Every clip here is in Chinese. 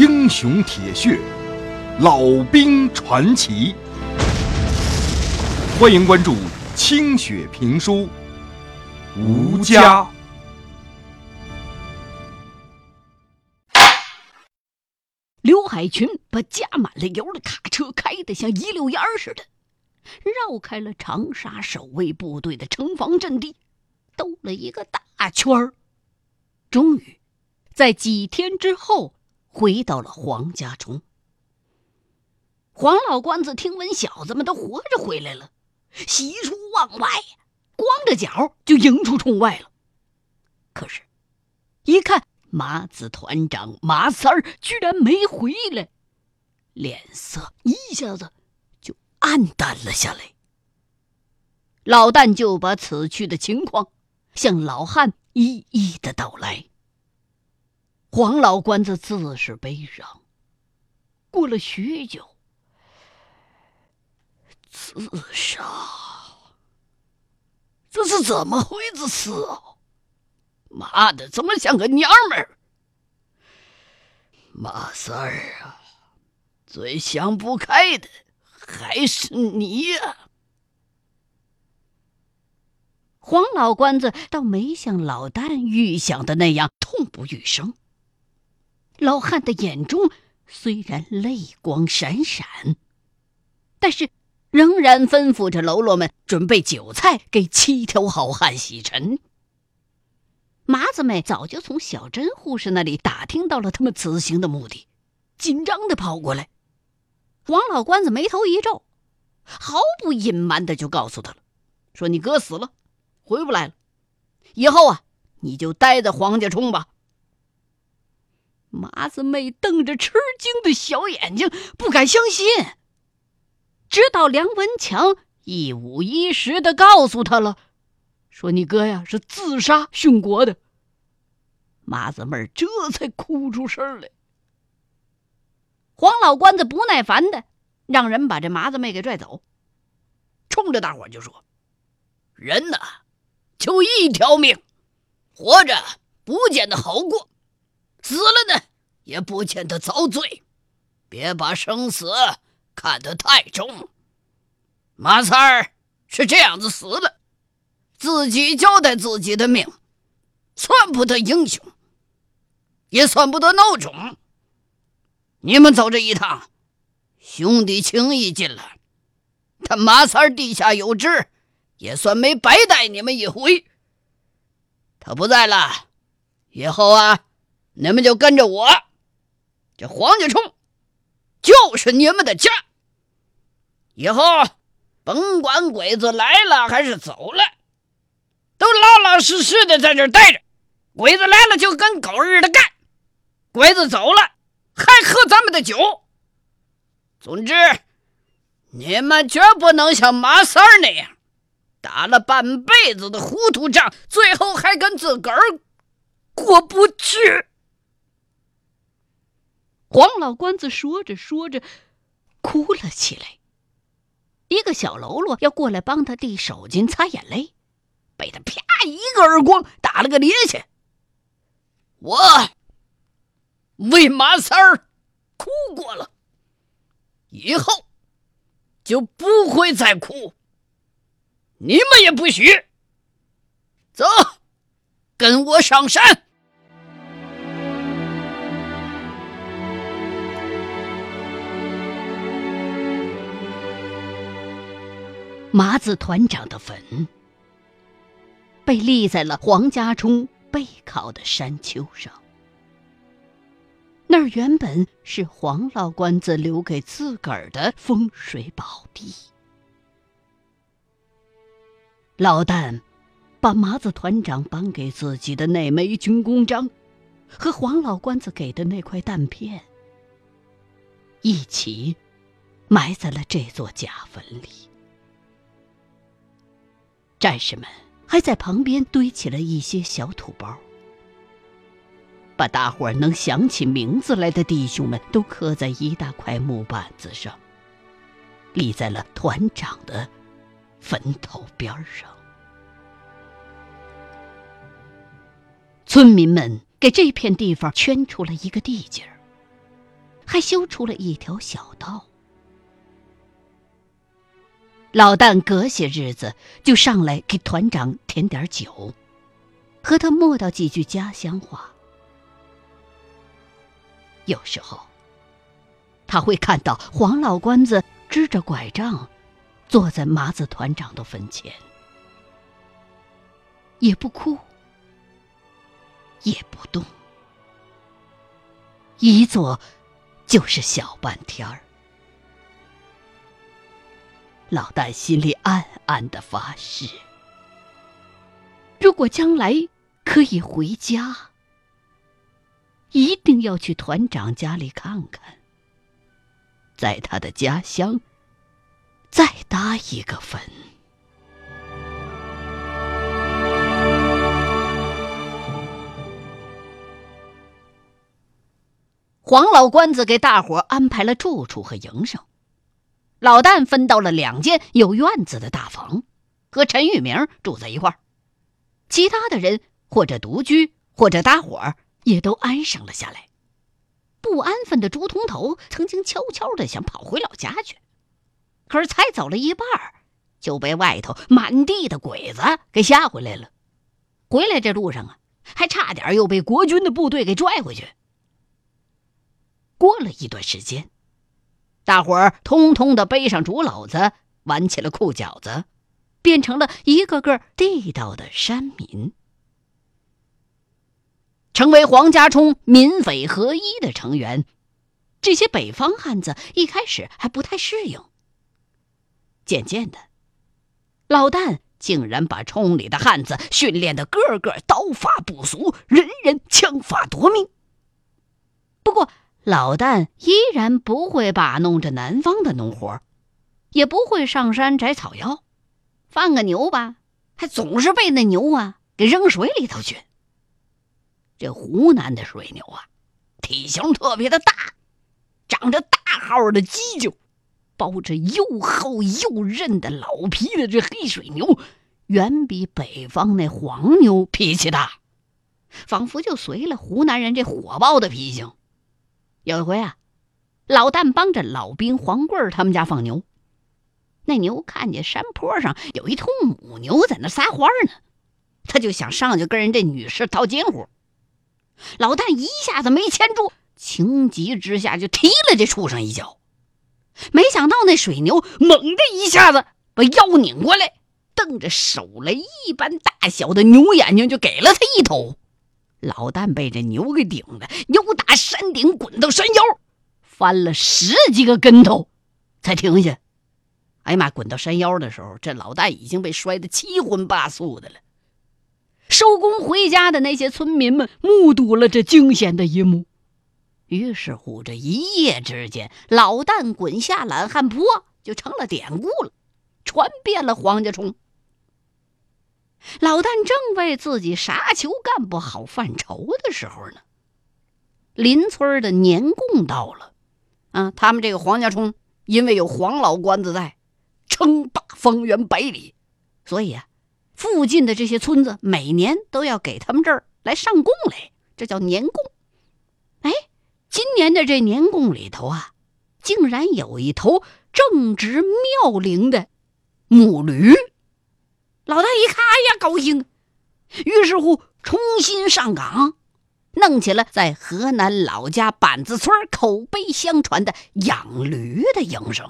英雄铁血，老兵传奇。欢迎关注清雪评书《吴家》。刘海群把加满了油的卡车开得像一溜烟似的，绕开了长沙守卫部队的城防阵地，兜了一个大圈儿，终于在几天之后回到了黄家冲。黄老官子听闻小子们都活着回来了，喜出望外，光着脚就迎出冲外了。可是，一看。马子团长马三儿居然没回来，脸色一下子就暗淡了下来。老旦就把此去的情况向老汉一一的道来。黄老官子自是悲伤。过了许久，自杀，这是怎么回事啊？妈的，怎么像个娘们儿？马三儿啊，最想不开的还是你呀！黄老官子倒没像老旦预想的那样痛不欲生。老汉的眼中虽然泪光闪闪，但是仍然吩咐着喽啰们准备酒菜，给七条好汉洗尘。麻子妹早就从小珍护士那里打听到了他们此行的目的，紧张的跑过来。王老官子眉头一皱，毫不隐瞒的就告诉他了：“说你哥死了，回不来了，以后啊，你就待在黄家冲吧。”麻子妹瞪着吃惊的小眼睛，不敢相信。直到梁文强一五一十的告诉他了。说你哥呀是自杀殉国的，麻子妹这才哭出声来。黄老官子不耐烦的让人把这麻子妹给拽走，冲着大伙就说：“人呐，就一条命，活着不见得好过，死了呢也不见得遭罪，别把生死看得太重。马三儿是这样子死了。”自己交代自己的命，算不得英雄，也算不得孬种。你们走这一趟，兄弟情谊尽了，他马三儿地下有知，也算没白带你们一回。他不在了，以后啊，你们就跟着我，这黄家冲就是你们的家。以后甭管鬼子来了还是走了。都老老实实的在这待着，鬼子来了就跟狗日的干，鬼子走了还喝咱们的酒。总之，你们绝不能像马三儿那样，打了半辈子的糊涂仗，最后还跟自个儿过不去。黄老官子说着说着，哭了起来。一个小喽啰要过来帮他递手巾擦眼泪。被他啪一个耳光打了个趔趄。我为马三儿哭过了，以后就不会再哭。你们也不许走，跟我上山。麻子团长的坟。被立在了黄家冲背靠的山丘上，那儿原本是黄老官子留给自个儿的风水宝地。老旦把麻子团长颁给自己的那枚军功章，和黄老官子给的那块弹片一起埋在了这座假坟里。战士们。还在旁边堆起了一些小土包，把大伙儿能想起名字来的弟兄们都刻在一大块木板子上，立在了团长的坟头边上。村民们给这片地方圈出了一个地界儿，还修出了一条小道。老旦隔些日子就上来给团长添点酒，和他磨叨几句家乡话。有时候，他会看到黄老官子支着拐杖，坐在麻子团长的坟前，也不哭，也不动，一坐就是小半天儿。老旦心里暗暗的发誓：如果将来可以回家，一定要去团长家里看看，在他的家乡再搭一个坟。黄老官子给大伙安排了住处和营生。老旦分到了两间有院子的大房，和陈玉明住在一块儿。其他的人或者独居，或者搭伙儿，也都安生了下来。不安分的朱通头曾经悄悄的想跑回老家去，可是才走了一半就被外头满地的鬼子给吓回来了。回来这路上啊，还差点又被国军的部队给拽回去。过了一段时间。大伙儿通通的背上竹篓子，挽起了裤脚子，变成了一个个地道的山民，成为黄家冲民匪合一的成员。这些北方汉子一开始还不太适应，渐渐的，老旦竟然把冲里的汉子训练的个个刀法不俗，人人枪法夺命。不过，老旦依然不会把弄着南方的农活，也不会上山摘草药，放个牛吧，还总是被那牛啊给扔水里头去。这湖南的水牛啊，体型特别的大，长着大号的犄角，包着又厚又韧的老皮的这黑水牛，远比北方那黄牛脾气大，仿佛就随了湖南人这火爆的脾性。有一回啊，老旦帮着老兵黄贵他们家放牛，那牛看见山坡上有一头母牛在那撒欢呢，他就想上去跟人这女士套近乎。老旦一下子没牵住，情急之下就踢了这畜生一脚。没想到那水牛猛的一下子把腰拧过来，瞪着手雷一般大小的牛眼睛就给了他一头。老旦被这牛给顶的，由打山顶滚到山腰，翻了十几个跟头，才停下。哎呀妈！滚到山腰的时候，这老旦已经被摔得七荤八素的了。收工回家的那些村民们目睹了这惊险的一幕，于是乎，这一夜之间，老旦滚下懒汉坡就成了典故了，传遍了黄家冲。老旦正为自己啥球干不好犯愁的时候呢，邻村的年贡到了。啊，他们这个黄家冲因为有黄老官子在，称霸方圆百里，所以啊，附近的这些村子每年都要给他们这儿来上贡来，这叫年贡。哎，今年的这年贡里头啊，竟然有一头正值妙龄的母驴。老大一看，哎呀，高兴，于是乎重新上岗，弄起了在河南老家板子村口碑相传的养驴的营生。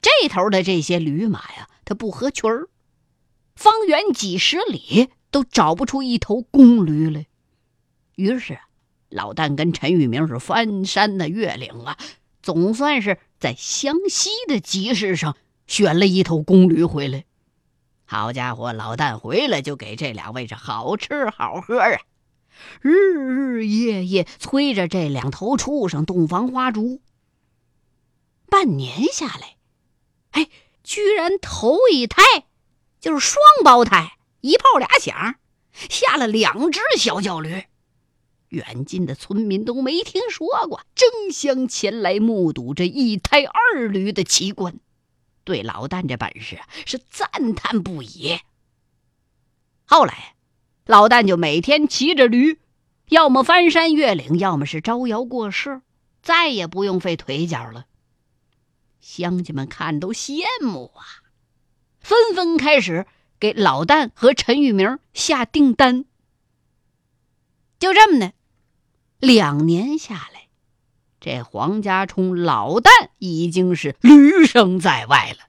这头的这些驴马呀，它不合群儿，方圆几十里都找不出一头公驴来。于是，老旦跟陈玉明是翻山的越岭啊，总算是在湘西的集市上选了一头公驴回来。好家伙，老旦回来就给这两位是好吃好喝啊，日日夜夜催着这两头畜生洞房花烛。半年下来，哎，居然头一胎就是双胞胎，一炮俩响，下了两只小叫驴。远近的村民都没听说过，争相前来目睹这一胎二驴的奇观。对老旦这本事是赞叹不已。后来，老旦就每天骑着驴，要么翻山越岭，要么是招摇过市，再也不用费腿脚了。乡亲们看都羡慕啊，纷纷开始给老旦和陈玉明下订单。就这么的，两年下来，这黄家冲老旦已经是驴声在外了。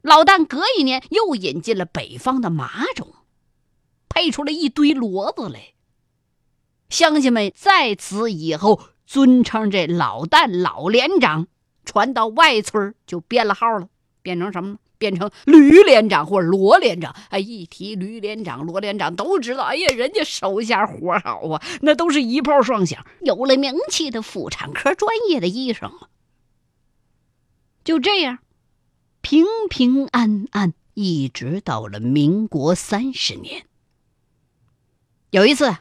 老旦隔一年又引进了北方的马种，配出了一堆骡子来。乡亲们在此以后尊称这老旦老连长。传到外村就变了号了，变成什么？变成驴连长或者罗连长。哎，一提驴连长、罗连长，都知道，哎呀，人家手下活好啊，那都是一炮双响，有了名气的妇产科专业的医生啊。就这样，平平安安，一直到了民国三十年。有一次。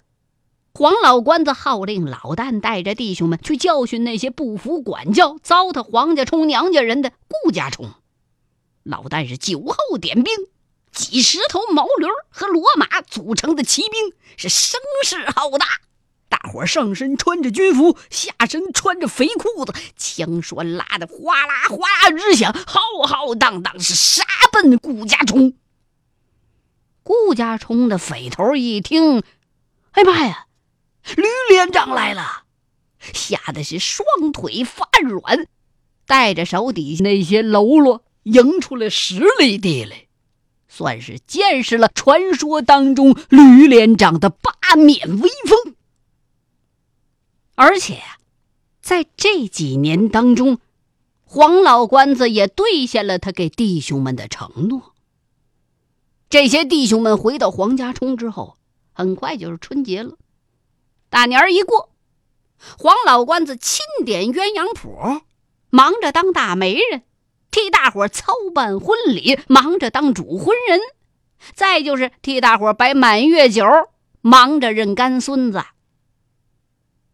黄老官子号令老旦带着弟兄们去教训那些不服管教、糟蹋黄家冲娘家人的顾家冲。老旦是酒后点兵，几十头毛驴和骡马组成的骑兵是声势浩大。大伙上身穿着军服，下身穿着肥裤子，枪栓拉得哗啦哗啦直响，浩浩荡荡是杀奔顾家冲。顾家冲的匪头一听，哎妈呀！吕连长来了，吓得是双腿发软，带着手底下那些喽啰迎出了十里地来，算是见识了传说当中吕连长的八面威风。而且，在这几年当中，黄老官子也兑现了他给弟兄们的承诺。这些弟兄们回到黄家冲之后，很快就是春节了。大年儿一过，黄老官子钦点鸳鸯谱，忙着当大媒人，替大伙操办婚礼，忙着当主婚人；再就是替大伙摆满月酒，忙着认干孙子。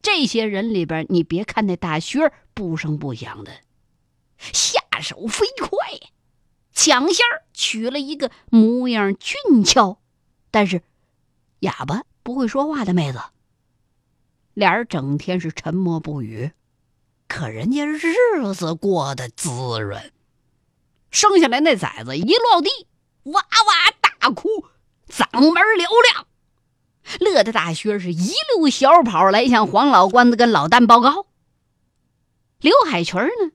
这些人里边，你别看那大薛不声不响的，下手飞快，抢先娶了一个模样俊俏，但是哑巴不会说话的妹子。俩人整天是沉默不语，可人家日子过得滋润。生下来那崽子一落地，哇哇大哭，嗓门嘹亮，乐得大薛是一溜小跑来向黄老官子跟老旦报告。刘海群呢，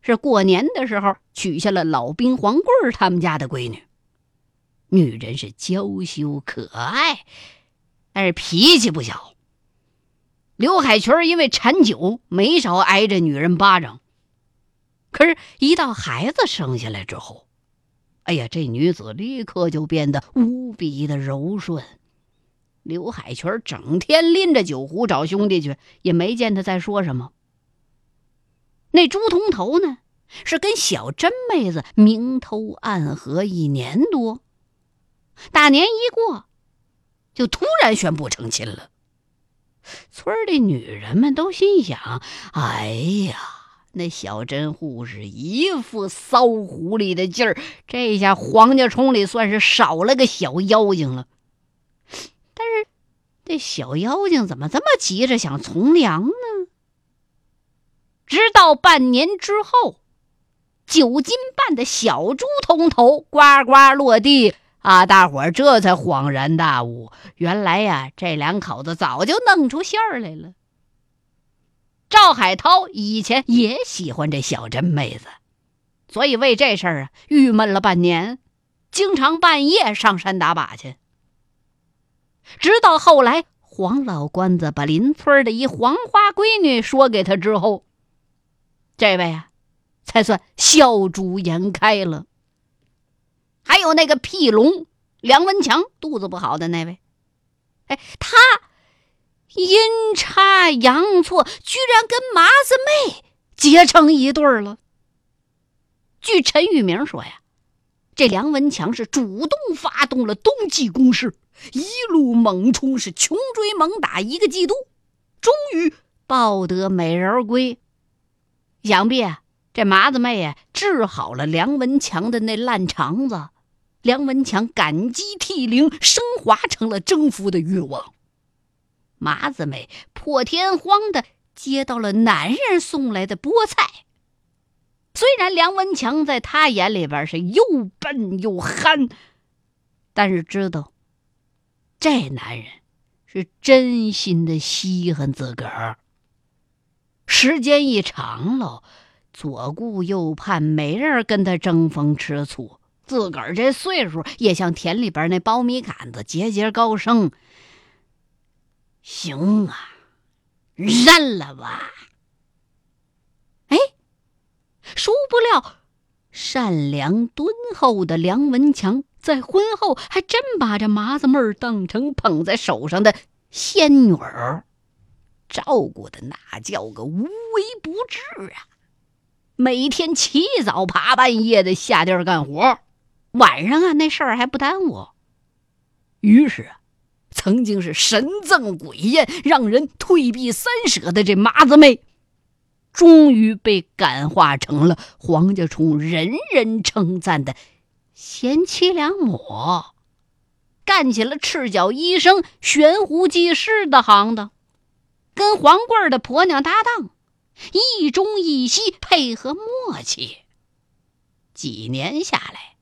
是过年的时候娶下了老兵黄贵他们家的闺女，女人是娇羞可爱，但是脾气不小。刘海群因为馋酒，没少挨着女人巴掌。可是，一到孩子生下来之后，哎呀，这女子立刻就变得无比的柔顺。刘海泉整天拎着酒壶找兄弟去，也没见他再说什么。那朱通头呢，是跟小甄妹子明偷暗合一年多，大年一过，就突然宣布成亲了。村里女人们都心想：“哎呀，那小甄护士一副骚狐狸的劲儿，这下黄家冲里算是少了个小妖精了。”但是，这小妖精怎么这么急着想从良呢？直到半年之后，九斤半的小猪通头呱呱落地。啊！大伙儿这才恍然大悟，原来呀，这两口子早就弄出馅儿来了。赵海涛以前也喜欢这小珍妹子，所以为这事儿啊郁闷了半年，经常半夜上山打靶去。直到后来，黄老官子把邻村的一黄花闺女说给他之后，这位啊，才算笑逐颜开了。还有那个屁龙梁文强，肚子不好的那位，哎，他阴差阳错，居然跟麻子妹结成一对儿了。据陈玉明说呀，这梁文强是主动发动了冬季攻势，一路猛冲，是穷追猛打一个季度，终于抱得美人归。想必啊，这麻子妹呀，治好了梁文强的那烂肠子。梁文强感激涕零，升华成了征服的欲望。麻子妹破天荒的接到了男人送来的菠菜。虽然梁文强在他眼里边是又笨又憨，但是知道这男人是真心的稀罕自个儿。时间一长了，左顾右盼，没人跟他争风吃醋。自个儿这岁数，也像田里边那苞米杆子，节节高升。行啊，认了吧。哎，殊不料，善良敦厚的梁文强在婚后还真把这麻子妹儿当成捧在手上的仙女儿，照顾的那叫个无微不至啊！每天起早爬半夜的下地干活。晚上啊，那事儿还不耽误。于是啊，曾经是神憎鬼厌、让人退避三舍的这麻子妹，终于被感化成了黄家冲人人称赞的贤妻良母，干起了赤脚医生、悬壶济世的行当，跟黄贵儿的婆娘搭档，一中一西，配合默契。几年下来。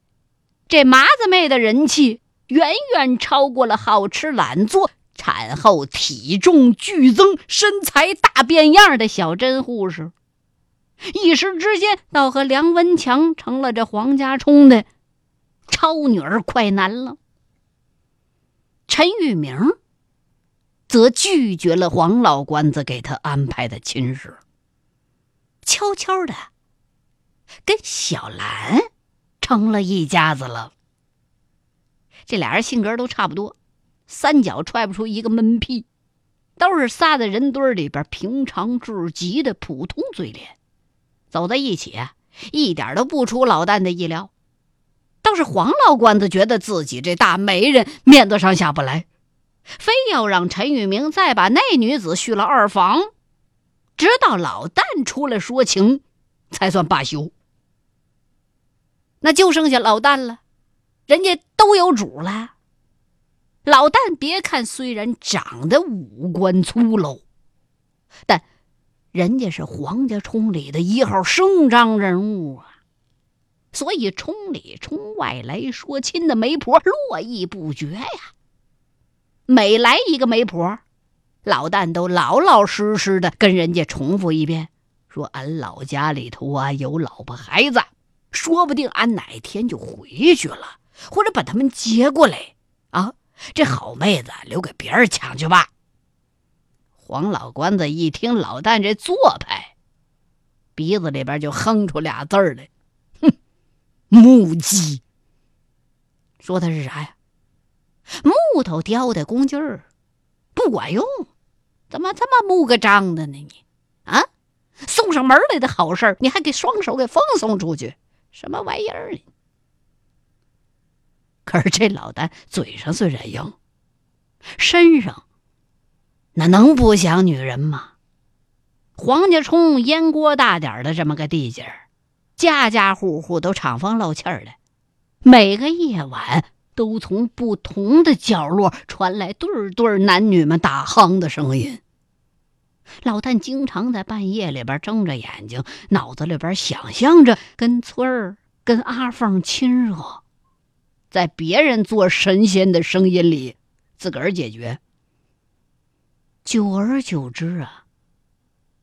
这麻子妹的人气远远超过了好吃懒做、产后体重剧增、身材大变样的小珍护士，一时之间倒和梁文强成了这黄家冲的超女儿快男了。陈玉明则拒绝了黄老官子给他安排的亲事，悄悄的跟小兰。成了一家子了。这俩人性格都差不多，三脚踹不出一个闷屁，都是仨在人堆里边平常至极的普通嘴脸，走在一起，一点都不出老旦的意料。倒是黄老官子觉得自己这大媒人面子上下不来，非要让陈玉明再把那女子续了二房，直到老旦出来说情，才算罢休。那就剩下老旦了，人家都有主了。老旦别看虽然长得五官粗陋，但人家是黄家冲里的一号声张人物啊，所以冲里冲外来说亲的媒婆络绎不绝呀。每来一个媒婆，老旦都老老实实的跟人家重复一遍，说俺老家里头啊有老婆孩子。说不定俺哪天就回去了，或者把他们接过来啊！这好妹子留给别人抢去吧。黄老官子一听老旦这做派，鼻子里边就哼出俩字儿来：“哼，木鸡。”说的是啥呀？木头雕的工具儿不管用，怎么这么木个张的呢？你啊，送上门来的好事儿你还给双手给奉送出去？什么玩意儿呢？可是这老旦嘴上虽然硬，身上那能不想女人吗？黄家冲烟锅大点的这么个地界儿，家家户户都敞房漏气儿的，每个夜晚都从不同的角落传来对对男女们打鼾的声音。老旦经常在半夜里边睁着眼睛，脑子里边想象着跟村儿、跟阿凤亲热，在别人做神仙的声音里，自个儿解决。久而久之啊，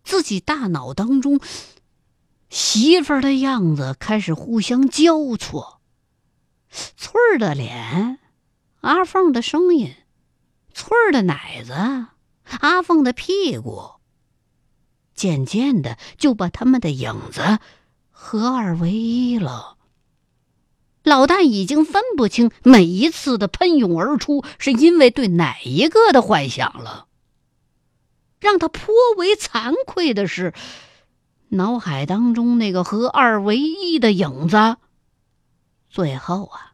自己大脑当中媳妇儿的样子开始互相交错，翠儿的脸，阿凤的声音，翠儿的奶子，阿凤的屁股。渐渐的，就把他们的影子合二为一了。老旦已经分不清每一次的喷涌而出是因为对哪一个的幻想了。让他颇为惭愧的是，脑海当中那个合二为一的影子，最后啊，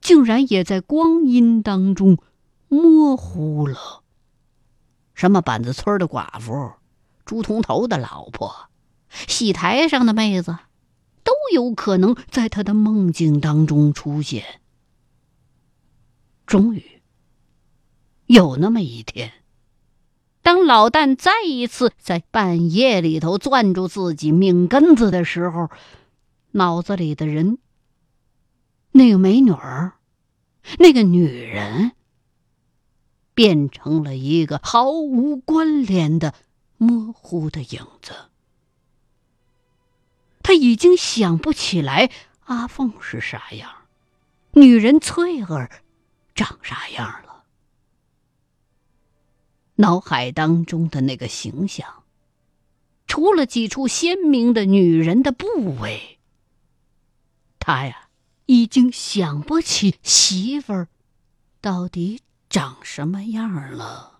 竟然也在光阴当中模糊了。什么板子村的寡妇？朱铜头的老婆，戏台上的妹子，都有可能在他的梦境当中出现。终于，有那么一天，当老旦再一次在半夜里头攥住自己命根子的时候，脑子里的人，那个美女儿，那个女人，变成了一个毫无关联的模糊的影子。他已经想不起来阿凤是啥样，女人翠儿长啥样了。脑海当中的那个形象，除了几处鲜明的女人的部位，他呀已经想不起媳妇儿到底长什么样了。